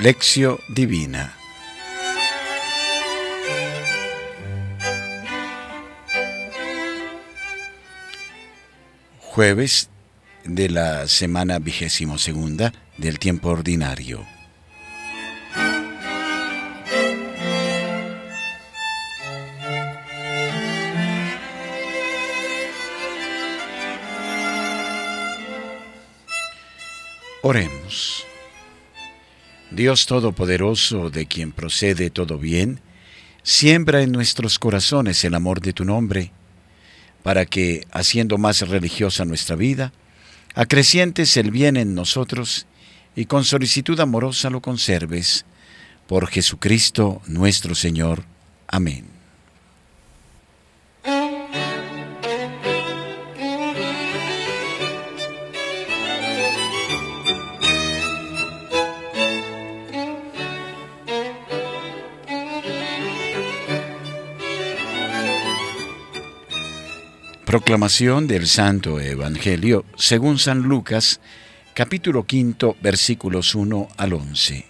Lección Divina Jueves de la semana vigésimo segunda del tiempo ordinario. Dios Todopoderoso, de quien procede todo bien, siembra en nuestros corazones el amor de tu nombre, para que, haciendo más religiosa nuestra vida, acrecientes el bien en nosotros y con solicitud amorosa lo conserves. Por Jesucristo nuestro Señor. Amén. Proclamación del Santo Evangelio según San Lucas, capítulo quinto, versículos 1 al 11.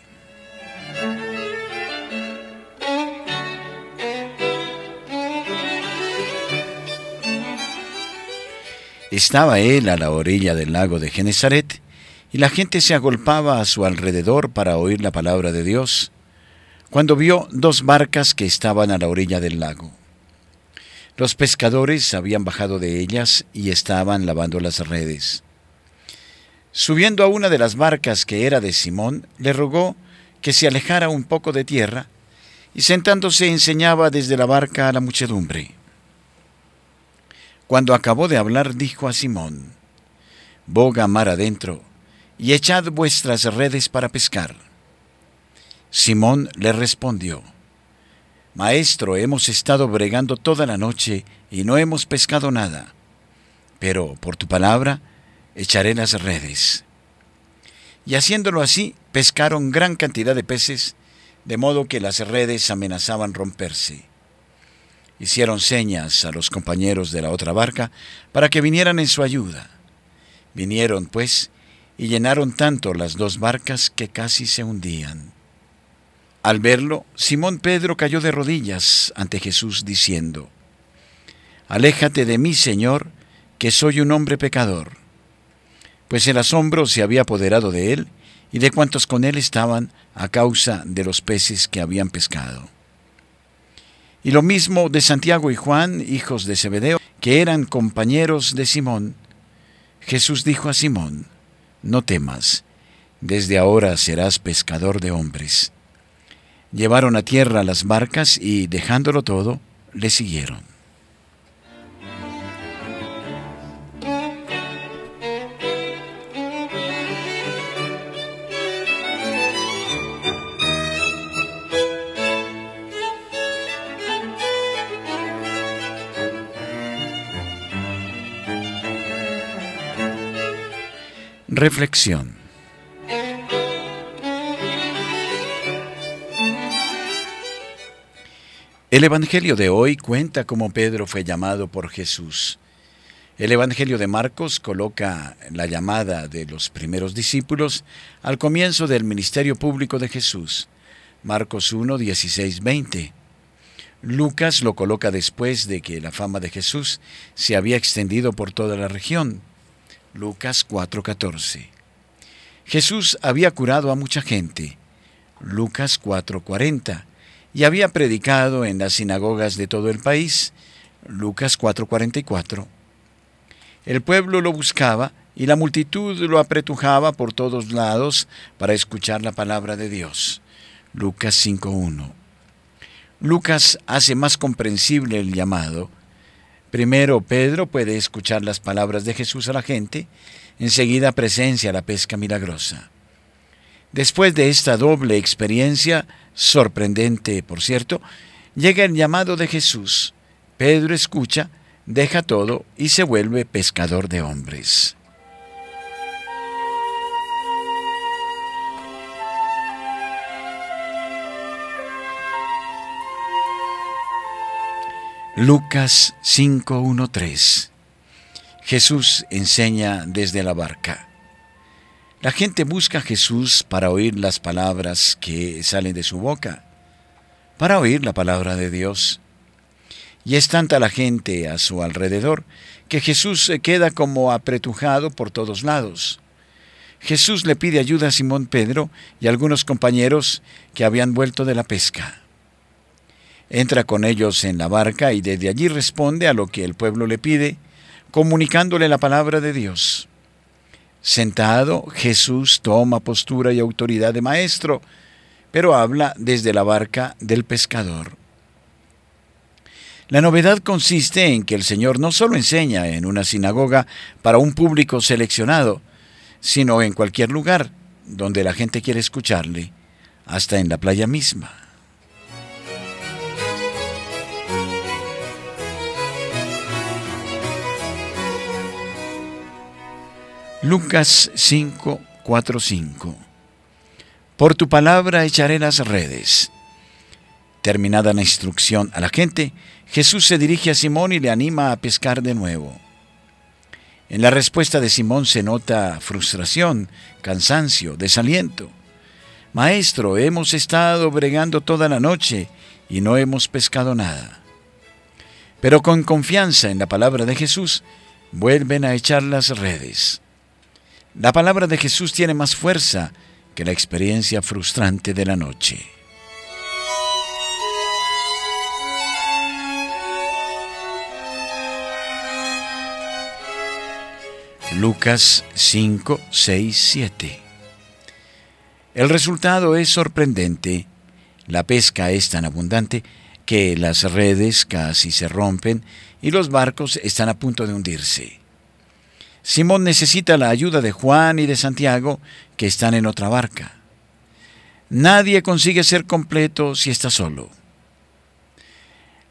Estaba él a la orilla del lago de Genezaret, y la gente se agolpaba a su alrededor para oír la palabra de Dios, cuando vio dos barcas que estaban a la orilla del lago. Los pescadores habían bajado de ellas y estaban lavando las redes. Subiendo a una de las barcas que era de Simón, le rogó que se alejara un poco de tierra, y sentándose enseñaba desde la barca a la muchedumbre. Cuando acabó de hablar, dijo a Simón, Boga mar adentro, y echad vuestras redes para pescar. Simón le respondió, Maestro, hemos estado bregando toda la noche y no hemos pescado nada, pero por tu palabra echaré las redes. Y haciéndolo así, pescaron gran cantidad de peces, de modo que las redes amenazaban romperse. Hicieron señas a los compañeros de la otra barca para que vinieran en su ayuda. Vinieron, pues, y llenaron tanto las dos barcas que casi se hundían. Al verlo, Simón Pedro cayó de rodillas ante Jesús diciendo, Aléjate de mí, Señor, que soy un hombre pecador. Pues el asombro se había apoderado de él y de cuantos con él estaban a causa de los peces que habían pescado. Y lo mismo de Santiago y Juan, hijos de Zebedeo, que eran compañeros de Simón. Jesús dijo a Simón, No temas, desde ahora serás pescador de hombres. Llevaron a tierra las barcas y, dejándolo todo, le siguieron. Reflexión El Evangelio de hoy cuenta cómo Pedro fue llamado por Jesús. El Evangelio de Marcos coloca la llamada de los primeros discípulos al comienzo del ministerio público de Jesús. Marcos 1, 16, 20. Lucas lo coloca después de que la fama de Jesús se había extendido por toda la región. Lucas 4, 14. Jesús había curado a mucha gente. Lucas 4, 40 y había predicado en las sinagogas de todo el país. Lucas 4:44. El pueblo lo buscaba y la multitud lo apretujaba por todos lados para escuchar la palabra de Dios. Lucas 5:1. Lucas hace más comprensible el llamado. Primero Pedro puede escuchar las palabras de Jesús a la gente, enseguida presencia la pesca milagrosa. Después de esta doble experiencia, sorprendente por cierto, llega el llamado de Jesús. Pedro escucha, deja todo y se vuelve pescador de hombres. Lucas 5.1.3 Jesús enseña desde la barca. La gente busca a Jesús para oír las palabras que salen de su boca, para oír la palabra de Dios. Y es tanta la gente a su alrededor que Jesús se queda como apretujado por todos lados. Jesús le pide ayuda a Simón Pedro y algunos compañeros que habían vuelto de la pesca. Entra con ellos en la barca y desde allí responde a lo que el pueblo le pide, comunicándole la palabra de Dios. Sentado, Jesús toma postura y autoridad de maestro, pero habla desde la barca del pescador. La novedad consiste en que el Señor no solo enseña en una sinagoga para un público seleccionado, sino en cualquier lugar donde la gente quiere escucharle, hasta en la playa misma. Lucas 5, 4, 5. Por tu palabra echaré las redes. Terminada la instrucción a la gente, Jesús se dirige a Simón y le anima a pescar de nuevo. En la respuesta de Simón se nota frustración, cansancio, desaliento. Maestro, hemos estado bregando toda la noche y no hemos pescado nada. Pero con confianza en la palabra de Jesús, vuelven a echar las redes. La palabra de Jesús tiene más fuerza que la experiencia frustrante de la noche. Lucas 5, 6, 7. El resultado es sorprendente. La pesca es tan abundante que las redes casi se rompen y los barcos están a punto de hundirse. Simón necesita la ayuda de Juan y de Santiago, que están en otra barca. Nadie consigue ser completo si está solo.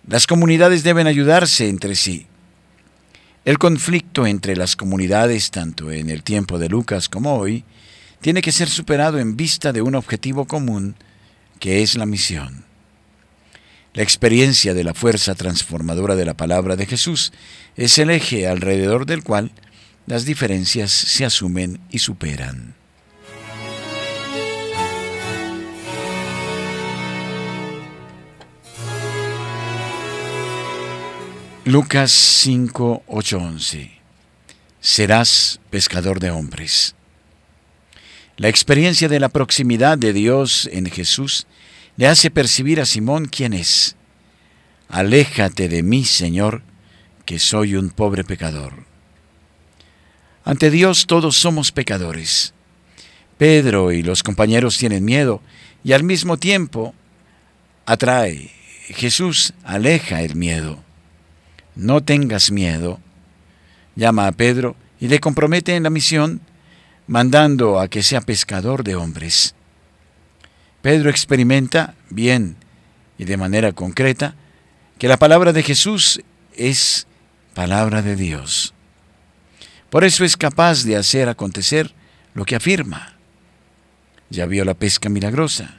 Las comunidades deben ayudarse entre sí. El conflicto entre las comunidades, tanto en el tiempo de Lucas como hoy, tiene que ser superado en vista de un objetivo común, que es la misión. La experiencia de la fuerza transformadora de la palabra de Jesús es el eje alrededor del cual las diferencias se asumen y superan. Lucas 5, 8, 11. Serás pescador de hombres. La experiencia de la proximidad de Dios en Jesús le hace percibir a Simón quién es. Aléjate de mí, Señor, que soy un pobre pecador. Ante Dios todos somos pecadores. Pedro y los compañeros tienen miedo y al mismo tiempo atrae. Jesús aleja el miedo. No tengas miedo. Llama a Pedro y le compromete en la misión, mandando a que sea pescador de hombres. Pedro experimenta bien y de manera concreta que la palabra de Jesús es palabra de Dios. Por eso es capaz de hacer acontecer lo que afirma. Ya vio la pesca milagrosa.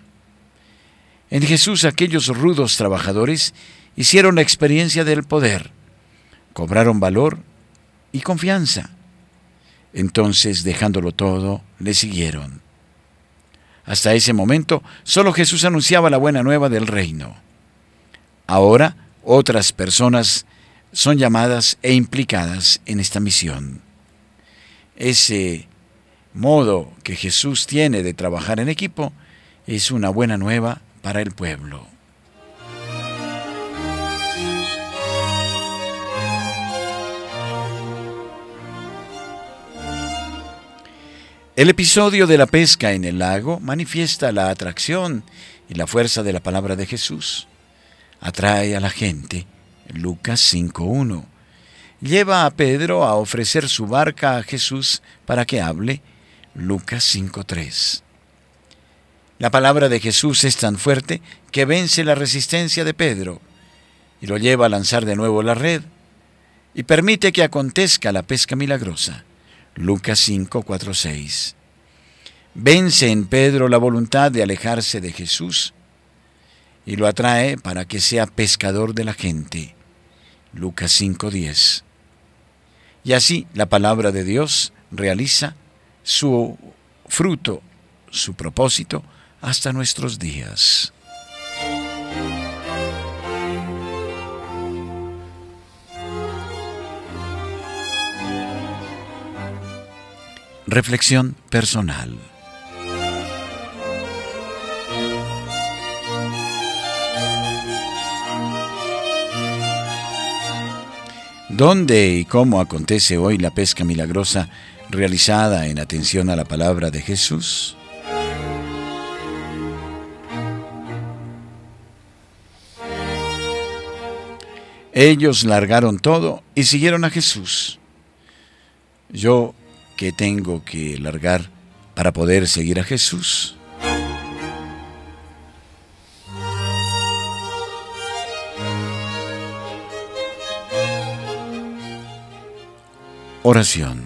En Jesús aquellos rudos trabajadores hicieron la experiencia del poder, cobraron valor y confianza. Entonces, dejándolo todo, le siguieron. Hasta ese momento, solo Jesús anunciaba la buena nueva del reino. Ahora, otras personas son llamadas e implicadas en esta misión ese modo que Jesús tiene de trabajar en equipo es una buena nueva para el pueblo. El episodio de la pesca en el lago manifiesta la atracción y la fuerza de la palabra de Jesús. Atrae a la gente. Lucas 5.1 lleva a Pedro a ofrecer su barca a Jesús para que hable. Lucas 5.3. La palabra de Jesús es tan fuerte que vence la resistencia de Pedro y lo lleva a lanzar de nuevo la red y permite que acontezca la pesca milagrosa. Lucas 5, 6. Vence en Pedro la voluntad de alejarse de Jesús y lo atrae para que sea pescador de la gente. Lucas 5, 10. Y así la palabra de Dios realiza su fruto su propósito hasta nuestros días. Reflexión personal. ¿Dónde y cómo acontece hoy la pesca milagrosa realizada en atención a la palabra de Jesús? Ellos largaron todo y siguieron a Jesús. Yo, ¿qué tengo que largar para poder seguir a Jesús? Oración.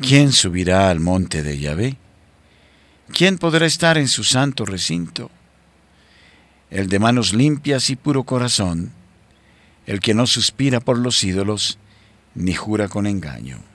¿Quién subirá al monte de Yahvé? ¿Quién podrá estar en su santo recinto? El de manos limpias y puro corazón, el que no suspira por los ídolos, ni jura con engaño.